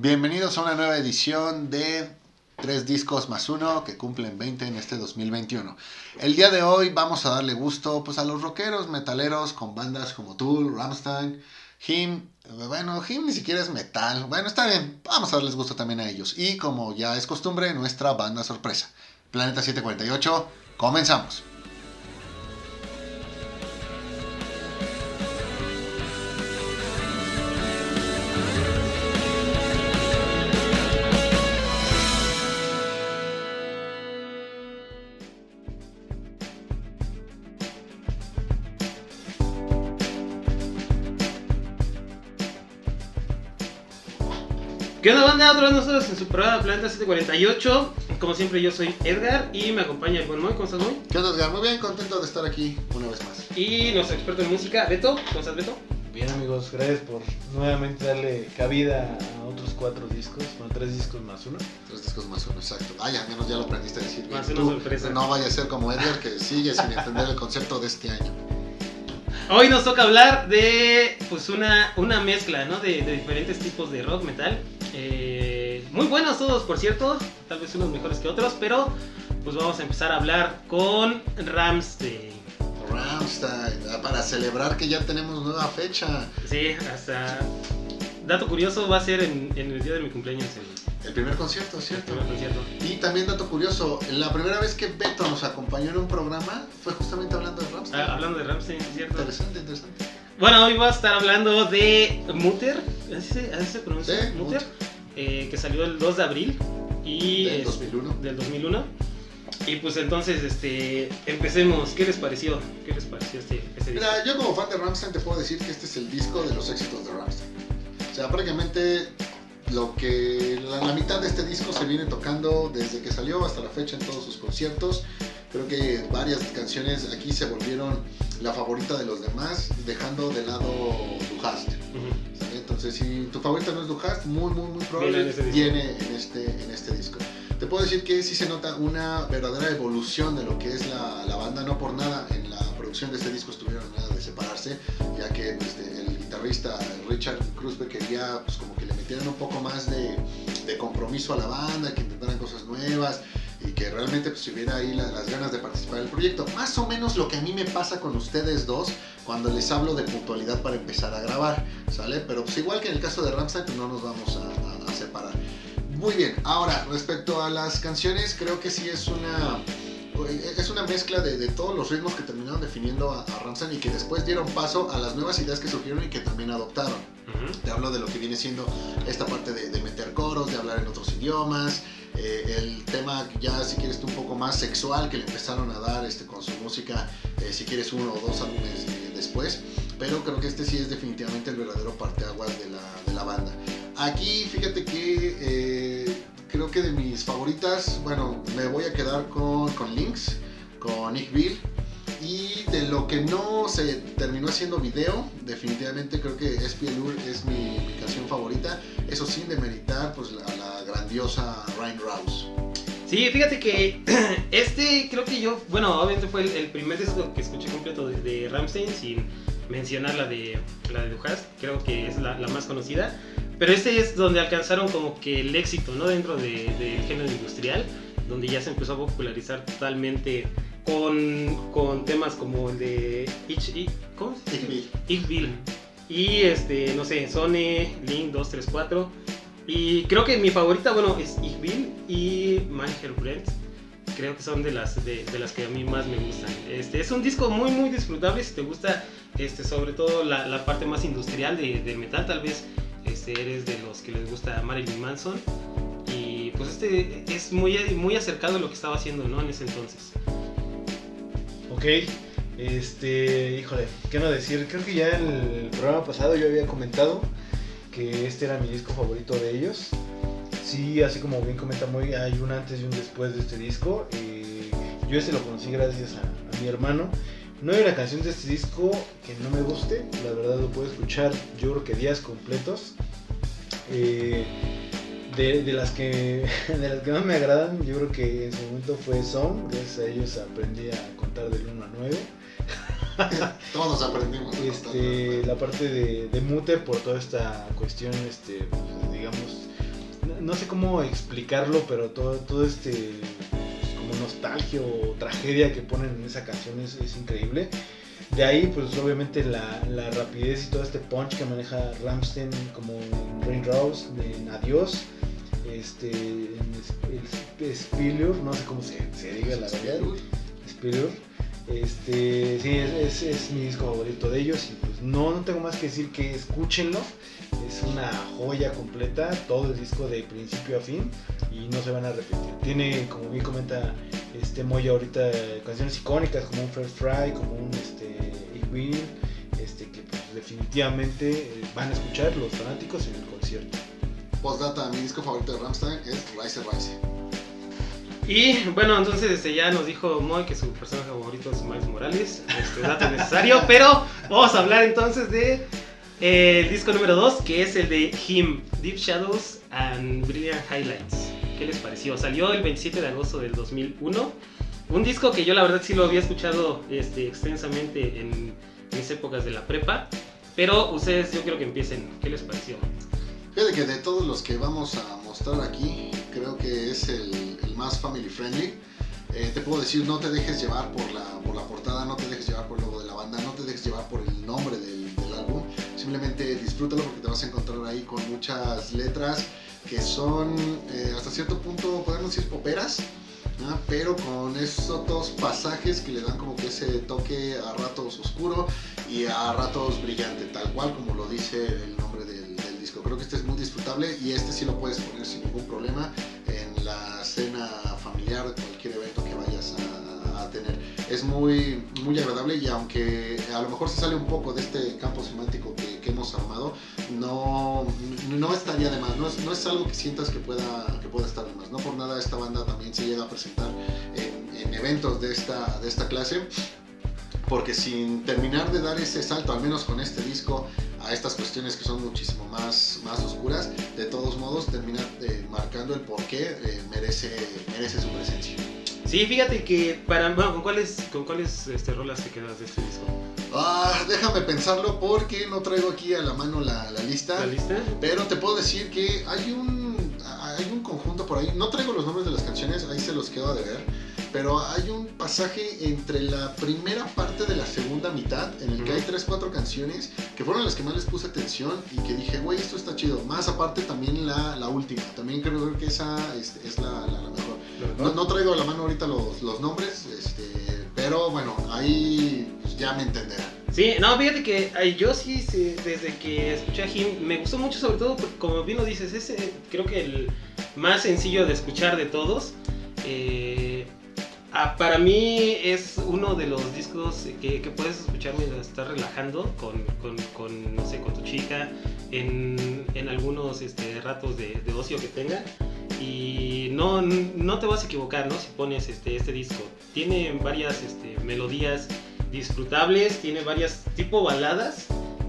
Bienvenidos a una nueva edición de Tres Discos más Uno que cumplen 20 en este 2021. El día de hoy vamos a darle gusto pues, a los rockeros metaleros con bandas como Tool, Rammstein, Him. Bueno, Him ni siquiera es metal. Bueno, está bien, vamos a darles gusto también a ellos. Y como ya es costumbre, nuestra banda sorpresa. Planeta 748, comenzamos. ¿Qué onda, banda? Otra vez nosotros en su programa Planeta 748. Como siempre, yo soy Edgar y me acompaña el buen Moy. ¿Cómo estás, Moy? ¿Qué onda, Edgar? Muy bien, contento de estar aquí una vez más. Y nuestro experto en música, Beto. ¿Cómo estás, Beto? Bien, amigos, gracias por nuevamente darle cabida a otros cuatro discos, bueno, tres discos más uno. Tres discos más uno, exacto. Vaya, al menos ya lo aprendiste a decir. bien. Más una Tú, sorpresa. No vaya a ser como Edgar que sigue sin entender el concepto de este año. Hoy nos toca hablar de pues una, una mezcla, ¿no? De, de diferentes tipos de rock, metal. Eh, muy buenos todos, por cierto. Tal vez unos mejores que otros, pero pues vamos a empezar a hablar con Ramstein. Rammstein, ah, para celebrar que ya tenemos nueva fecha. Sí, hasta... Dato curioso, va a ser en, en el día de mi cumpleaños el, El primer concierto, el ¿cierto? primer concierto. Y también dato curioso, la primera vez que Beto nos acompañó en un programa fue justamente hablando de Rammstein. Ah, hablando de Ramstein, ¿cierto? Interesante, interesante. Bueno, hoy voy a estar hablando de Mutter, ¿así se, así se pronuncia? Sí, Mutter, eh, que salió el 2 de abril y Del es- 2001. del 2001. Y pues entonces, este, empecemos. ¿Qué les pareció? ¿Qué les pareció este, este disco? Mira, yo como fan de Rammstein te puedo decir que este es el disco de los éxitos de Rammstein. O sea, prácticamente lo que la, la mitad de este disco se viene tocando desde que salió hasta la fecha en todos sus conciertos. Creo que varias canciones aquí se volvieron la favorita de los demás, dejando de lado Du Hast. Ujú. ¿sale? Entonces, si tu favorita no es Du Hast, muy, muy, muy probable Viene en este en este, disco. Te puedo decir que sí se nota una verdadera evolución de lo que es la, la banda, no por nada en la producción de este disco estuvieron nada de separarse, ya que pues, el guitarrista Richard Kruspe quería pues, como que le metieran un poco más de, de compromiso a la banda, que intentaran cosas nuevas y que realmente pues, hubiera ahí la- las ganas de participar proyecto. Más o menos lo que a mí me pasa con ustedes dos cuando les hablo de puntualidad para empezar a grabar, ¿sale? Pero pues igual que en el caso de Rammstein, pues no nos vamos a- a- a separar. Muy bien, ahora respecto a las canciones, creo que sí es una es una mezcla de, de todos los ritmos que terminaron definiendo a, a y que después dieron paso a las nuevas ideas que surgieron y que también adoptaron. Ujú. Te hablo de lo que viene siendo esta parte de, de meter coros, de hablar en otros idiomas, eh, el tema ya si quieres tú un poco más sexual que le empezaron a dar este, con su música, eh, si quieres uno o dos álbumes eh, después, pero creo que este sí es definitivamente el verdadero parteaguas de la, de la banda. Aquí fíjate que creo que de mis favoritas, bueno, me voy a quedar con, con Lynx, con Nick Bill. Y de lo que no se terminó haciendo video, definitivamente creo que SPLUR es mi, mi canción favorita. Eso sin demeritar pues, la, la grandiosa Ryan Rouse. Sí, fíjate que este creo que yo, bueno, obviamente fue el, el primer disco que escuché completo de, de Ramstein sin mencionar la de la de Du Hast, creo que es la, la más conocida. Pero este es donde alcanzaron como que el éxito, ¿no? Dentro de- del género industrial, donde ya se empezó a popularizar totalmente con, con temas como el de Ich, Ich- ¿cómo se Nick dice? Bill. Ich Bill. Y este, no sé, Sony, Link 234. Y creo que mi favorita, bueno, es Ich y Mein Brent. Creo que son de las, de, de las que a mí más me gustan. Este, es un disco muy, muy disfrutable si te gusta, este, sobre todo la, la parte más industrial de, metal. Tal vez este, eres de los que les gusta Marilyn Manson. Y pues este es muy, muy acercado a lo que estaba haciendo, ¿no? En ese entonces. Ok, este, híjole, ¿qué no decir? Creo que ya en el programa pasado yo había comentado que este era mi disco favorito de ellos. Sí, así como bien comenta muy, hay un antes y un después de este disco. eh, yo este lo conocí gracias a, mi hermano. No hay una canción de este disco que no me guste, la verdad lo puedo escuchar yo creo que días completos. Eh, de, de las que de las que más me agradan, yo creo que en su momento fue Song, gracias a ellos aprendí a contar del 1 a 9. Todos aprendimos. Este, la parte de, de Mute por toda esta cuestión, este, pues, digamos, no sé cómo explicarlo, pero todo, todo este pues, como nostalgia o tragedia que ponen en esa canción es, es increíble. De ahí, pues obviamente la, la, rapidez y todo este punch que maneja Ramstein como en Raindrops, en Adiós, este, en Spiller, no sé cómo se, se diga la verdad. Este, sí, es, es, mi disco favorito de ellos y pues no, no tengo más que decir que escúchenlo. Es una joya completa, todo el disco de principio a fin y no se van a repetir. Tiene, como bien comenta este Moya ahorita, canciones icónicas como un First Fry, como un este, Will, este, que pues, definitivamente eh, van a escuchar los fanáticos en el concierto. Postdata, mi disco favorito de Rammstein es Rise Rise. Y bueno, entonces este, ya nos dijo Moy que su personaje favorito es Miles Morales, este dato necesario, pero vamos a hablar entonces de eh, el disco número 2, que es el de Him, Deep Shadows and Brilliant Highlights. ¿Qué les pareció? Salió el 27 de agosto del 2001. Un disco que yo la verdad sí lo había escuchado este, extensamente en mis épocas de la prepa, pero ustedes yo quiero que empiecen. ¿Qué les pareció? Fíjate que de todos los que vamos a mostrar aquí, creo que es el, el más family friendly. Eh, te puedo decir, no te dejes llevar por la, por la portada, no te dejes llevar por el logo de la banda, no te dejes llevar por el nombre del, del álbum. Simplemente disfrútalo porque te vas a encontrar ahí con muchas letras que son eh, hasta cierto punto, podemos decir, poperas. ¿no? pero con esos dos pasajes que le dan como que ese toque a ratos oscuro y a ratos brillante, tal cual como lo dice el nombre disco. Creo que este es muy disfrutable y este sí lo puedes poner sin ningún problema en la cena familiar de cualquier evento que vayas a, a tener. Es muy, muy agradable y aunque a lo mejor se sale un poco de este campo semántico que, que hemos armado, no, no estaría de más, no es, no es algo que sientas que pueda, que pueda estar de más. No por nada esta banda también se llega a presentar en, en eventos de esta, de esta clase porque sin terminar de dar ese salto, al menos con este disco, a estas cuestiones que son muchísimo más, más oscuras, de todos modos termina eh, marcando el por qué eh, merece, merece su presencia. Sí, fíjate que para bueno, ¿con cuáles con cuáles este, rolas te quedas de este disco? Ah, déjame pensarlo porque no traigo aquí a la mano la, la lista. ¿La lista? Pero te puedo decir que hay un, hay un conjunto por ahí. No traigo los nombres de las canciones, ahí se los quedo de ver. Pero hay un pasaje entre la primera parte de la segunda mitad en el que hay 3-4 canciones que fueron las que más les puse atención y que dije, güey, esto está chido. Más aparte también la, la última. También creo que esa este, es la, la, la mejor. No, no, traigo a la mano ahorita los, los nombres, este, pero bueno, ahí pues, ya me entenderán. Sí, no, fíjate que ay, yo sí, sí, desde que escuché a Him, me gustó mucho sobre todo, porque, como bien lo dices, es eh, creo que el más sencillo de escuchar de todos. Eh, ah, para mí es uno de los discos que, que puedes escuchar mientras estás relajando con, con, con, no sé, con tu chica, en, en algunos este, ratos de, de ocio que tenga y no, no te vas a equivocar, ¿no? Si pones este, este disco. Tiene varias este, melodías disfrutables, tiene varias tipo baladas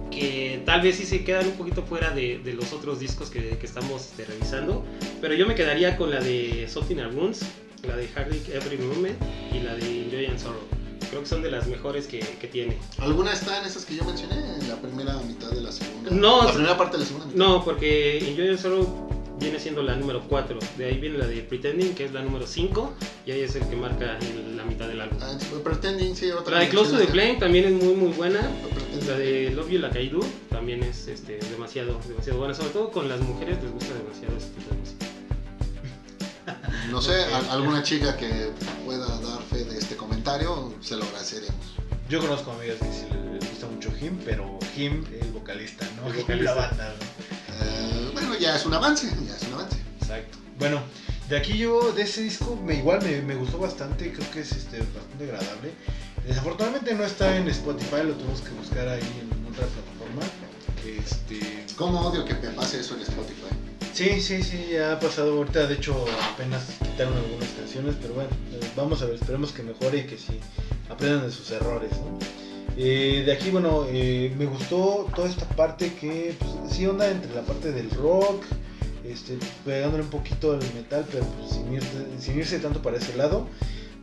que tal vez sí se quedan un poquito fuera de, de los otros discos que, que estamos este, revisando, pero yo me quedaría con la de Something Wounds, la de Heartache Every Moment y la de Enjoy and Sorrow. Creo que son de las mejores que, que tiene. ¿Alguna está en esas que yo mencioné? En la primera mitad de la segunda. No, la primera parte de la segunda mitad. No, porque Enjoy and Sorrow viene siendo la número 4. De ahí viene la de Pretending, que es la número 5. Y ahí es el que marca el, la mitad del álbum. Ah, Pretending, sí, otra La de Close to the. Flame también es muy muy buena. La de Love You Like I Do también es este, demasiado, demasiado buena. Sobre todo con las mujeres les gusta demasiado este tipo de música. No sé, a- alguna chica que pueda dar fe de este comentario, se lo agradeceremos. Yo conozco amigas que sí les gusta mucho Him, pero Him, el vocalista, ¿no? El vocalista. la banda, ¿no? Eh, bueno, ya es un avance, ya es un avance. Exacto. Bueno, de aquí yo, de ese disco, me, igual me, me gustó bastante, creo que es este, bastante agradable. Desafortunadamente no está en Spotify, lo tenemos que buscar ahí en otra plataforma. Este, ¿Cómo odio que me pase eso en Spotify? Sí, sí, sí, ya ha pasado ahorita, de hecho apenas quitaron algunas canciones, pero bueno, eh, vamos a ver, esperemos que mejore y que sí aprendan de sus errores. Eh, de aquí, bueno, eh, me gustó toda esta parte que pues, sí onda entre la parte del rock, este, pegándole un poquito al metal, pero pues, sin, irse tanto para ese lado.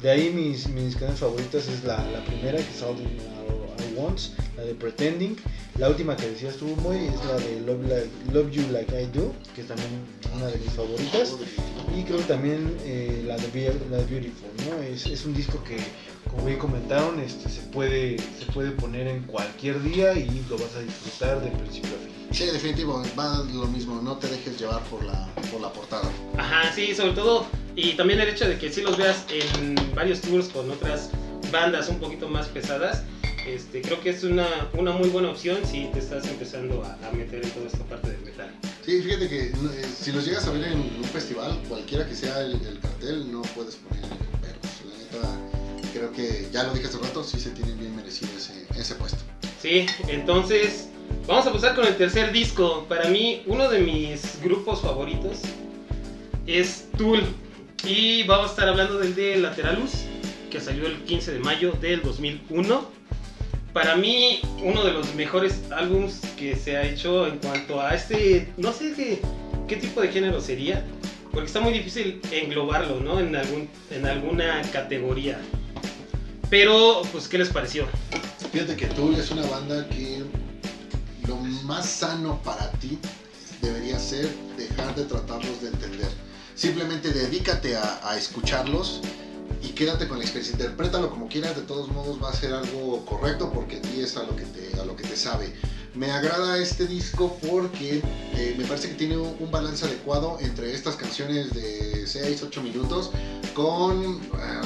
De ahí mis, mis canciones favoritas es la, la primera, que es All I, I Want, la de Pretending. La última que decías tú, muy es la de Love, Like- Love You Like I Do, que es también una de mis favoritas. Y creo que también eh, la, de Be- la de Beautiful, ¿no? Es, es un disco que, como bien comentaron, este, se, puede, se puede poner en cualquier día y lo vas a disfrutar de principio a fin. Sí, definitivo, va lo mismo, no te dejes llevar por la, por la portada. Ajá, sí, sobre todo. Y también el hecho de que sí los veas en varios tours con otras bandas un poquito más pesadas. Este, creo que es una, una muy buena opción si te estás empezando a, a meter en toda esta parte del metal. Sí, fíjate que eh, si los llegas a ver en un festival, cualquiera que sea el, el cartel, no puedes poner peros. La neta, creo que ya lo dije hace rato, sí se tienen bien merecido ese, ese puesto. Sí, entonces vamos a pasar con el tercer disco. Para mí, uno de mis grupos favoritos es Tool. Y vamos a estar hablando del de Lateralus, que salió el 15 de mayo del 2001. Para mí, uno de los mejores álbums que se ha hecho en cuanto a este, no sé qué, qué tipo de género sería, porque está muy difícil englobarlo, ¿no? En, algún, en alguna categoría. Pero, pues, ¿qué les pareció? Fíjate que Tool es una banda que lo más sano para ti debería ser dejar de tratarlos de entender. Simplemente dedícate a, a escucharlos y quédate con la experiencia. Interprétalo como quieras, de todos modos va a ser algo correcto porque a ti es a lo que te, a lo que te sabe. Me agrada este disco porque eh, me parece que tiene un, balance adecuado entre estas canciones de 6-8 minutos con... ah,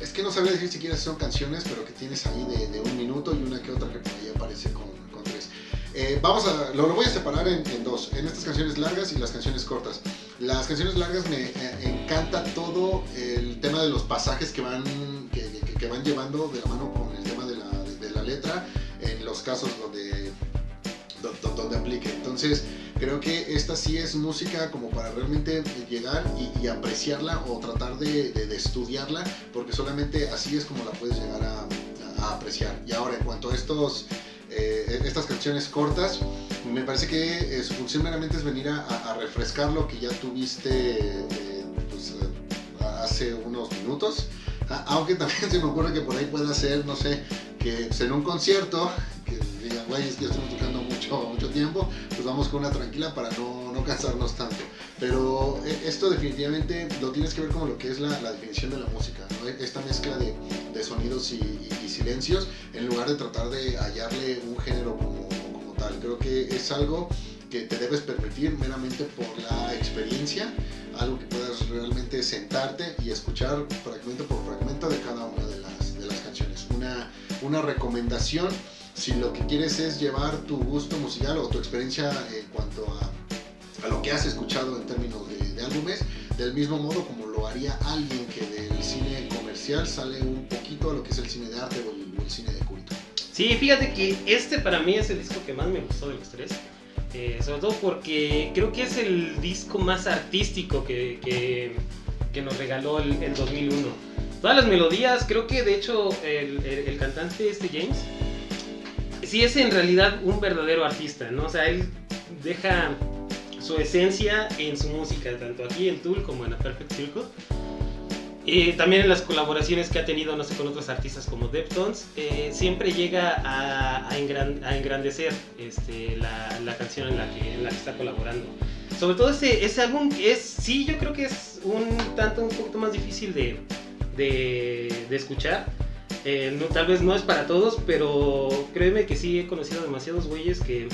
es que no sabría decir siquiera si son canciones, pero que tienes ahí de, de un minuto y una que otra que por ahí aparece con. Eh, vamos a, lo, lo voy a separar en, en dos, en estas canciones largas y las canciones cortas. Las canciones largas me eh, encanta todo el tema de los pasajes que van, que, que- que van llevando de la mano con el tema de la, de, de la letra en los casos donde, do- do- donde aplique. Entonces creo que esta sí es música como para realmente llegar y, y apreciarla o tratar de, de- de estudiarla porque solamente así es como la puedes llegar a, a apreciar. Y ahora en cuanto a estos... eh, estas canciones cortas, me parece que eh, su función meramente es venir a, refrescar lo que ya tuviste eh, pues, eh, hace unos minutos. Aunque también se me ocurre que por ahí pueda ser, no sé, que pues, en un concierto, que digan, güey, es que ya estamos tocando mucho, mucho tiempo, pues vamos con una tranquila para no, no cansarnos tanto. Pero eh, esto definitivamente lo tienes que ver como lo que es la, la definición de la música, ¿no? Esta mezcla de, de sonidos y, y- y silencios, en lugar de tratar de hallarle un género como, como tal. Creo que es algo que te debes permitir meramente por la experiencia, algo que puedas realmente sentarte y escuchar fragmento por fragmento de cada una de las, de las canciones. Una, una recomendación si lo que quieres es llevar tu gusto musical o tu experiencia en cuanto a, a lo que has escuchado en términos de, de álbumes, del mismo modo como lo haría alguien que del cine comercial sale un poquito a lo que es el cine de arte o el, el cine de culto. Sí, fíjate que este para mí es el disco que más me gustó de los tres. Eh, sobre todo porque creo que es el disco más artístico que, que- que nos regaló el, el 2001. Todas las melodías, creo que de hecho el, el- el cantante este James, sí es en realidad un verdadero artista, ¿no? O sea, él deja su esencia en su música, tanto aquí en Tool como en A Perfect Circle. Y también en las colaboraciones que ha tenido, no sé, con otros artistas como Deftones, eh, siempre llega a, a engran- a engrandecer este, la, canción en la, que, está colaborando. Sobre todo ese, ese álbum que es, sí, yo creo que es un tanto, un poquito más difícil de escuchar. Eh, no, tal vez no es para todos, pero créeme que sí he conocido demasiados güeyes que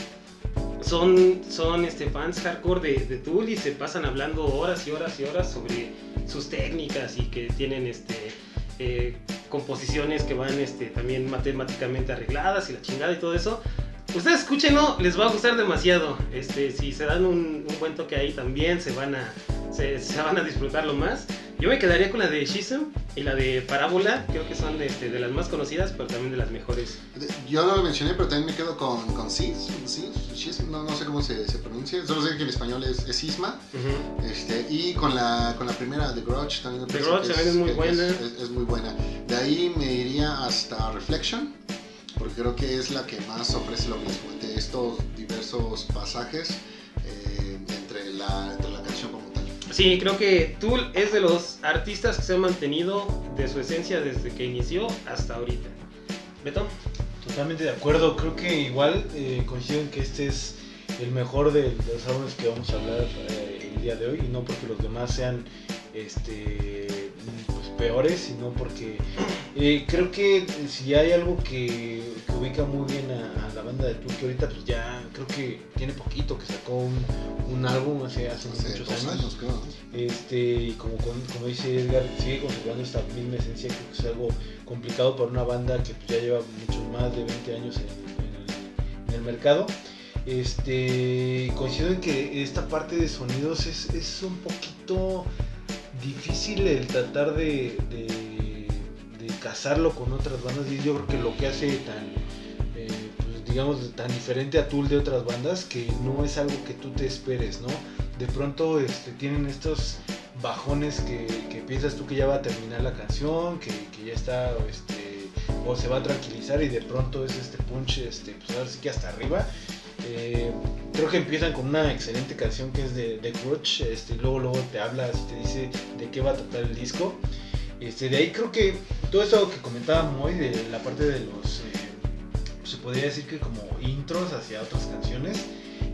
son, son este, fans hardcore de, de Tool y se pasan hablando horas y horas y horas sobre sus técnicas y que tienen este, eh, composiciones que van este, también matemáticamente arregladas y la chingada y todo eso. Ustedes escúchenlo, les va a gustar demasiado. Este, si se dan un, un buen toque ahí también, se van a, se, van a disfrutarlo más. Yo me quedaría con la de Shism y la de Parábola, creo que son de, este, de las más conocidas, pero también de las mejores. De- Yo no lo mencioné, pero también me quedo con, con Cis, Cis, no, no sé cómo se, se pronuncia, solo sé que en español es, es Cisma. Este, y con la, con la primera, The Grudge, también The Grudge también es muy que buena. Es, es- es muy buena. De ahí me iría hasta Reflection, porque creo que es la que más ofrece lo les comenté, estos diversos pasajes eh, entre, la, entre Sí, creo que Tool es de los artistas que se han mantenido de su esencia desde que inició hasta ahorita. Beto. Totalmente de acuerdo, creo que igual eh, que este es el mejor de, los álbumes que vamos a hablar eh, el día de hoy y no porque los demás sean este pues, peores, sino porque eh, creo que si hay algo que, ubica muy bien a, a la banda de Tool, que ahorita pues ya creo que tiene poquito que sacó un, un álbum hace, hace Hace muchos dos años. ¿no? Este, y como, como dice Edgar, sigue conservando esta misma esencia, creo que es algo complicado para una banda que ya lleva muchos más de 20 años en, en el, en el mercado. Este, coincido en que esta parte de sonidos es, es un poquito difícil el tratar de, de, de casarlo con otras bandas y yo creo que lo que hace tan, digamos, tan diferente a Tool de otras bandas que no es algo que tú te esperes, ¿no? de pronto este, tienen estos bajones que, que piensas tú que ya va a terminar la canción, que, que ya está, este, o se va a tranquilizar y de pronto es este punch, este, pues ahora sí que hasta arriba. Eh, creo que empiezan con una excelente canción que es de, de Crutch, este, y luego, luego te habla te dice de qué va a tratar el disco. Este, de ahí creo que todo eso que comentábamos hoy de la parte de los, se podría decir que como intros hacia otras canciones,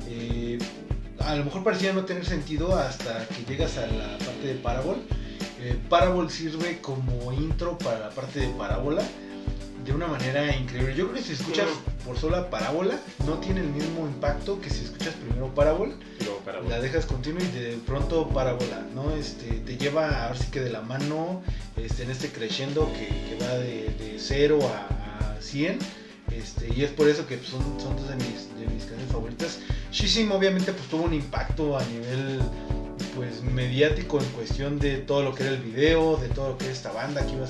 eh, a lo mejor parecía no tener sentido hasta que llegas a la parte de Parabol. Eh, Parabol sirve como intro para la parte de Parábola de una manera increíble. Yo creo que si escuchas por sola Parábola no tiene el mismo impacto que si escuchas primero Parabol para la dejas continua y de pronto parábola, ¿no? Este, te lleva ahora sí que de la mano este, en este creciendo que, que va de, de 0 a, a 100. Este, y es por eso que son, dos de mis, de mis canciones favoritas. Shishim obviamente pues tuvo un impacto a nivel pues mediático en cuestión de todo lo que era el video, de todo lo que era esta banda que iba,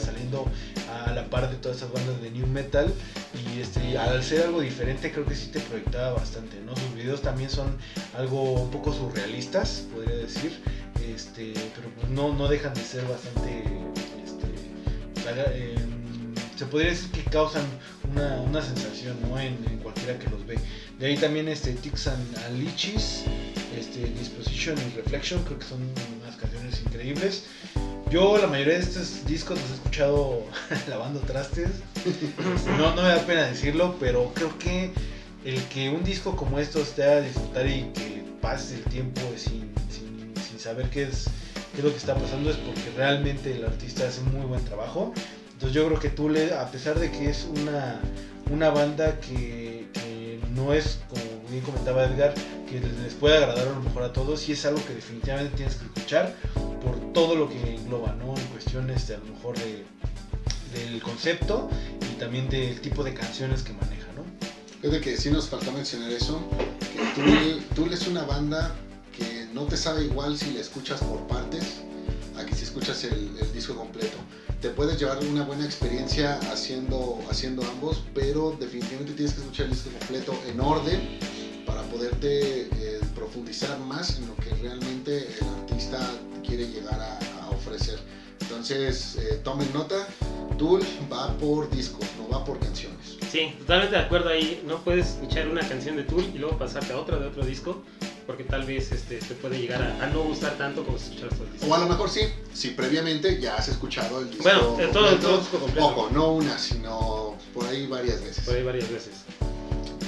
saliendo a la par de todas esas bandas de new metal y este al ser algo diferente creo que sí te proyectaba bastante, ¿no? Sus videos también son algo un poco surrealistas, podría decir, este, pero pues no, no dejan de ser bastante, este, em, se podría decir que causan una, una sensación, ¿no? En, en cualquiera que los ve. De ahí también este Tix and, and Lichis, este, Disposition y Reflection, creo que son unas canciones increíbles. Yo la mayoría de estos discos los he escuchado lavando trastes. No, no me da pena decirlo, pero creo que el que un disco como estos te haga disfrutar y que pases el tiempo sin, sin, sin saber qué es, qué es lo que está pasando es porque realmente el artista hace muy buen trabajo. Entonces yo creo que tú, le, a pesar de que es una, una banda que, no es, como bien comentaba Edgar, que les puede agradar a lo mejor a todos, y es algo que definitivamente tienes que escuchar por todo lo que engloba, ¿no? En cuestiones de a lo mejor de, del concepto y también del tipo de canciones que maneja, ¿no? Fíjate que sí nos faltó mencionar eso, que Tool, es una banda que no te sabe igual si la escuchas por partes a que si escuchas el disco completo. Te puedes llevar una buena experiencia haciendo, haciendo ambos, pero definitivamente tienes que escuchar el disco completo en orden para poderte eh, profundizar más en lo que realmente el artista quiere llegar a, a ofrecer. Entonces, eh, tomen nota, Tool va por discos, no va por canciones. Sí, totalmente de acuerdo ahí. No puedes escuchar una canción de Tool y luego pasarte a otra de otro disco, porque tal vez este, te puede llegar a, a no gustar tanto como si escucharas todo el disco. O a lo mejor sí, si previamente ya has escuchado el disco. Bueno, eh, todo- todo el disco completo. Ojo, no una, sino por ahí varias veces. Por ahí varias veces.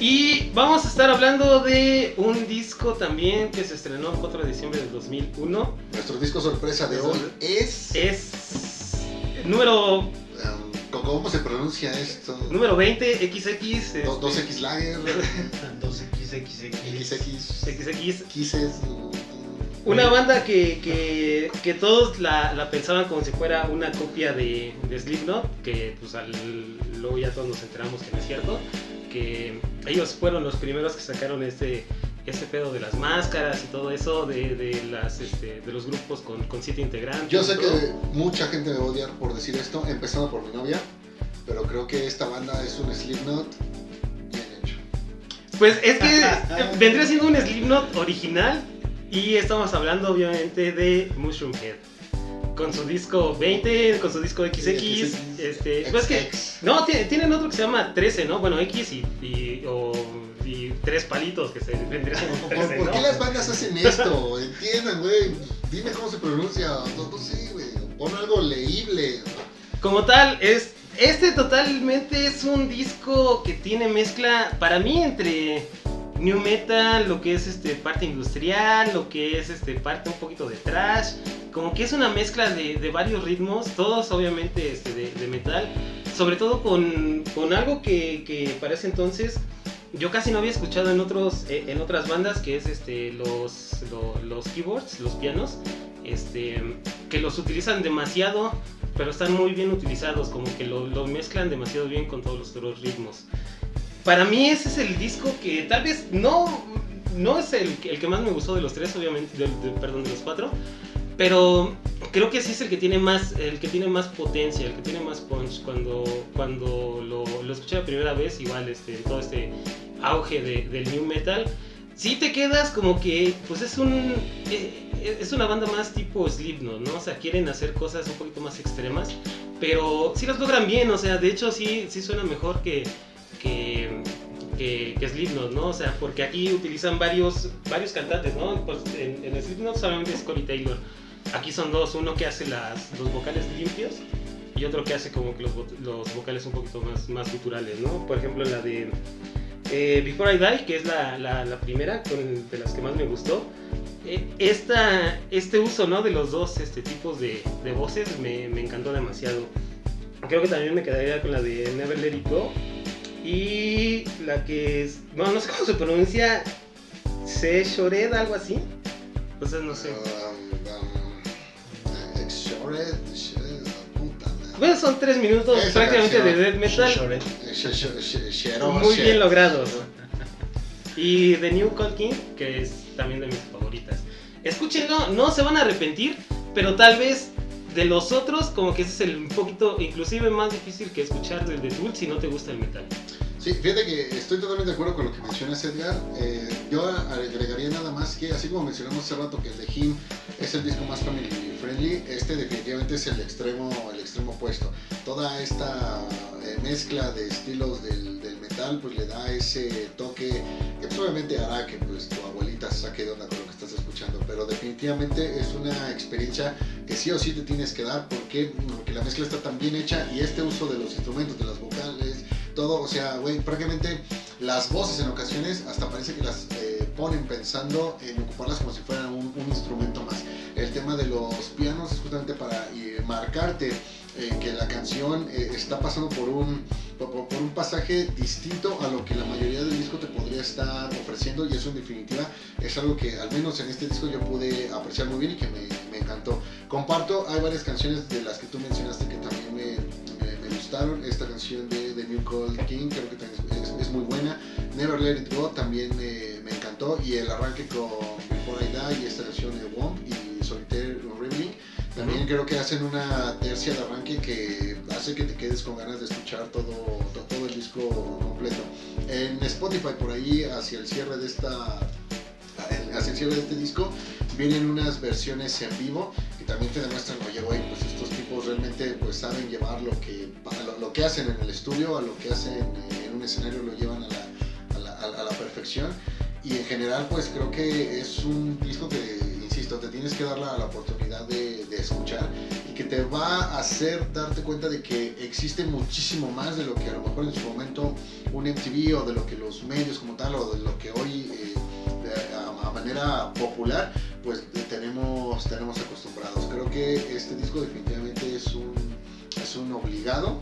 Y vamos a estar hablando de un disco también que se estrenó el 4 de diciembre del 2001. Nuestro disco sorpresa de hoy es. Es número, ¿Cómo se pronuncia esto? número 20, XX. este, Do- 2X Lager, 2XXX. XX. Una banda que, que, que todos la, la pensaban como si fuera una copia de, de Slipknot, que pues al, luego ya todos nos enteramos que no es cierto, que ellos fueron los primeros que sacaron este, este pedo de las máscaras y todo eso, de, de, las, este, de los grupos con, con siete integrantes. Yo sé todo. que mucha gente me va a odiar por decir esto, empezando por mi novia, pero creo que esta banda es un Slipknot bien hecho. Pues es que vendría siendo un Slipknot original y estamos hablando obviamente de Mushroom Head. Con su disco 20, con su disco XX, este, pues que. No, ti- tienen otro que se llama 13, ¿no? Bueno, X y, y, o- y tres palitos que se vendría siendo ¿Por, 13, por qué las bandas hacen esto? Entiendan, güey. Dime cómo se pronuncia. No, no sé, güey. Pon algo leíble. Como tal, es Este totalmente es un disco que tiene mezcla, para mí, entre new metal, lo que es este parte industrial, lo que es este parte un poquito de trash, como que es una mezcla de, de varios ritmos, todos obviamente este, de, de metal, sobre todo con, con algo que, que para ese entonces yo casi no había escuchado en otros eh, en otras bandas que es este los lo- los keyboards los pianos este que los utilizan demasiado pero están muy bien utilizados como que lo, lo mezclan demasiado bien con todos los otros ritmos. Para mí ese es el disco que tal vez no no es el, el que más me gustó de los tres obviamente perdón de los cuatro pero creo que sí es el que tiene más el que tiene más potencia el que tiene más punch cuando cuando lo, lo escuché la primera vez igual este todo este auge de- del new metal sí te quedas como que pues es un eh, es una banda más tipo Slipknot no o sea quieren hacer cosas un poquito más extremas pero sí las logran bien o sea de hecho sí sí suena mejor que que que, que Slipknot, ¿no? O sea, porque aquí utilizan varios, varios cantantes, ¿no? Pues en, en Slipknot solamente es Corey Taylor. Aquí son dos, uno que hace las, los vocales limpios y otro que hace como que los, los vocales un poquito más, más guturales, ¿no? Por ejemplo, la de eh, Before I Die, que es la, la, primera, de las que más me gustó. Eh, esta, este uso, ¿no? De los dos este, tipos de, de voces me, me encantó demasiado. Creo que también me quedaría con la de Never Let It Go. Y la que es. No sé cómo se pronuncia. Se Shored, algo así. Entonces, no sé. Puta madre. Bueno, son tres minutos Esa prácticamente de canción. death metal. Eh, Muy bien logrados. Y The New Cold King, que es también de mis favoritas. Escúchenlo, no se van a arrepentir, pero tal vez de los otros, como que ese es el un poquito, inclusive más difícil que escuchar del The Tool si no te gusta el metal. Sí, fíjate que estoy totalmente de acuerdo con lo que mencionas, Edgar. Eh, yo agregaría nada más que, así como mencionamos hace rato que el de Him es el disco más family friendly, este definitivamente es el extremo, el extremo opuesto. Toda esta eh, mezcla de estilos del, del metal, pues le da ese toque que obviamente hará que pues, tu abuelita se saque de onda con lo que estás escuchando, pero definitivamente es una experiencia que sí o sí te tienes que dar porque, porque la mezcla está tan bien hecha y este uso de los instrumentos, de las vocales, todo, o sea, güey, prácticamente las voces en ocasiones hasta parece que las eh, ponen pensando en ocuparlas como si fueran un, un instrumento más. El tema de los pianos es justamente para eh, marcarte eh, que la canción eh, está pasando por un, por, un pasaje distinto a lo que la mayoría del disco te podría estar ofreciendo y eso en definitiva es algo que al menos en este disco yo pude apreciar muy bien y que me, encantó. Comparto, hay varias canciones de las que tú mencionaste que también me, me- gustaron. Esta canción de, New Cold King creo que también es, es- muy buena. Never Let It Go también me, encantó. Y el arranque con Before I Die y esta canción de Womp Solitaire Rebelling. También creo que hacen una tercia de arranque que hace que te quedes con ganas de escuchar todo, to- todo el disco completo. En Spotify por ahí hacia el cierre de esta hacia el cierre de este disco vienen unas versiones en vivo que también te demuestran, oye, güey, pues estos tipos realmente pues saben llevar lo que, lo, lo que hacen en el estudio, a lo que hacen en un escenario, lo llevan a la, a la- a la perfección. Y en general, pues creo que es un disco que, insisto, te tienes que dar la, la oportunidad de, de escuchar y que te va a hacer darte cuenta de que existe muchísimo más de lo que a lo mejor en su momento un MTV o de lo que los medios como tal o de lo que hoy eh, a, a manera popular pues de- tenemos, tenemos acostumbrados. Creo que este disco definitivamente es un, es un obligado,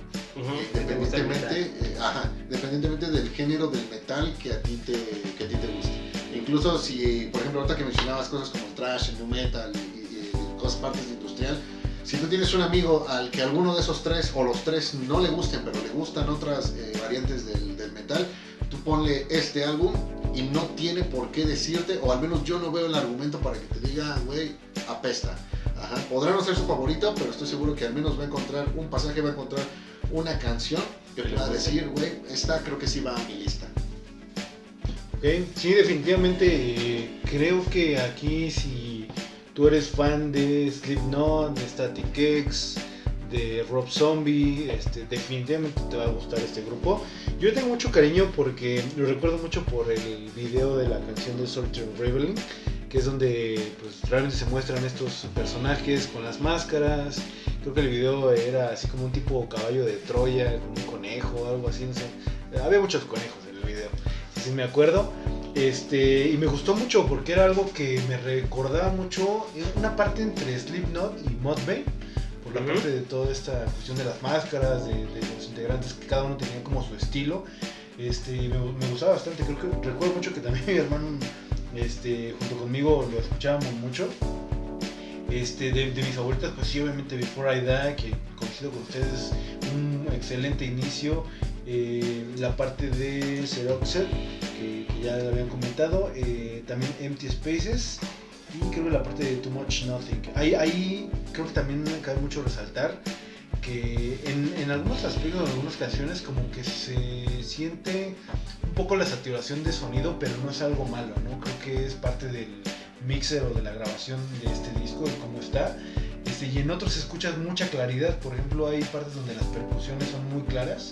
el independientemente, eh, ajá, independientemente del género del metal que a ti te, que a ti te guste. Incluso si, por ejemplo, ahorita que mencionabas cosas como el trash, el nu metal y, y- y cosas partes de industrial, si tú tienes un amigo al que alguno de esos tres o los tres no le gusten, pero le gustan otras eh, variantes del, del metal, tú ponle este álbum y no tiene por qué decirte, o al menos yo no veo el argumento para que te diga, güey, apesta. Ajá. Podrá no ser su favorito, pero estoy seguro que al menos va a encontrar un pasaje, va a encontrar una canción que le va a decir, güey, esta creo que sí va a mi lista. Sí, definitivamente creo que aquí si tú eres fan de Slipknot, de Static X, de Rob Zombie, este, definitivamente te va a gustar este grupo. Yo tengo mucho cariño porque lo recuerdo mucho por el video de la canción de Soldier Rebelling, que es donde pues, realmente se muestran estos personajes con las máscaras. Creo que el video era así como un tipo caballo de Troya, con un conejo o algo así, no sé. Había muchos conejos en el video, si me acuerdo. Este, y me gustó mucho porque era algo que me recordaba mucho una parte entre Slipknot y Mudvayne por la Ujú. parte de toda esta cuestión de las máscaras, de, de los integrantes que cada uno tenía como su estilo. Este, me, me gustaba bastante, creo que recuerdo mucho que también mi hermano este, junto conmigo lo escuchábamos mucho. Este, de, de mis favoritas, pues sí, obviamente Before I Die, que coincido con ustedes, un excelente inicio. Eh, la parte de Xeroxer, que, que ya lo habían comentado. eh, también Empty Spaces. Y creo que la parte de Too Much Nothing. Ahí, ahí creo que también me cabe mucho resaltar que en, en algunos aspectos, en algunas canciones, como que se siente un poco la saturación de sonido, pero no es algo malo, ¿no? Creo que es parte del mixer o de la grabación de este disco, de cómo está. Este, y en otros escuchas mucha claridad, por ejemplo, hay partes donde las percusiones son muy claras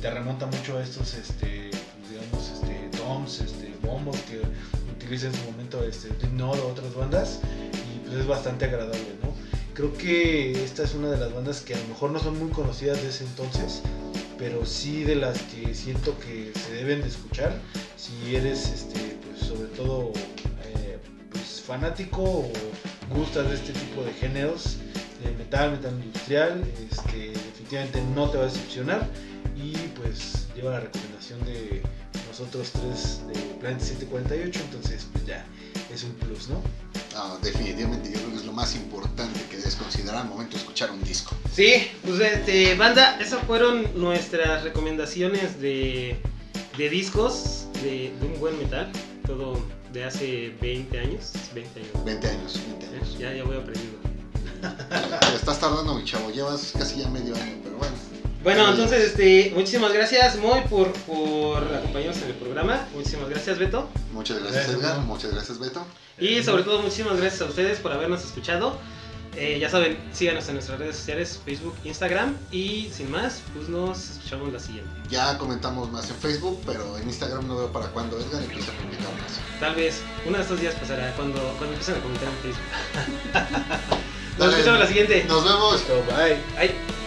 te remonta mucho a estos, este, digamos, este, toms, este, bombos que utiliza en su momento este, Slipknot o otras bandas y pues es bastante agradable, ¿no? Creo que esta es una de las bandas que a lo mejor no son muy conocidas de ese entonces, pero sí de las que siento que se deben de escuchar si eres, este, pues sobre todo, eh, pues fanático o gustas de este tipo de géneros, de metal, metal industrial, este, definitivamente no te va a decepcionar y pues lleva la recomendación de nosotros tres de Planet 748, entonces pues ya es un plus, ¿no? Ah, definitivamente, yo creo que es lo más importante que debes considerar al momento de escuchar un disco. Sí, pues este, banda, esas fueron nuestras recomendaciones de, de discos de, de un buen metal. Todo de hace 20 años. 20 años. 20 años, 20 ¿eh? años. Ya, ya voy aprendiendo. Te estás tardando, mi chavo, llevas casi ya medio año, pero bueno. Bueno, Sí. entonces, este, muchísimas gracias, Moy, por, por acompañarnos en el programa. Muchísimas gracias, Beto. Muchas gracias, Gracias, Edgar. Muchas gracias, Beto. Y sobre todo, muchísimas gracias a ustedes por habernos escuchado. Eh, ya saben, síganos en nuestras redes sociales, Facebook, Instagram. Y sin más, pues nos escuchamos la siguiente. Ya comentamos más en Facebook, pero en Instagram no veo para cuándo Edgar empieza a publicar más. Tal vez uno de estos días pasará cuando, cuando empiecen a comentar en Facebook. Nos Dale. escuchamos la siguiente. Nos vemos. Bye. Bye.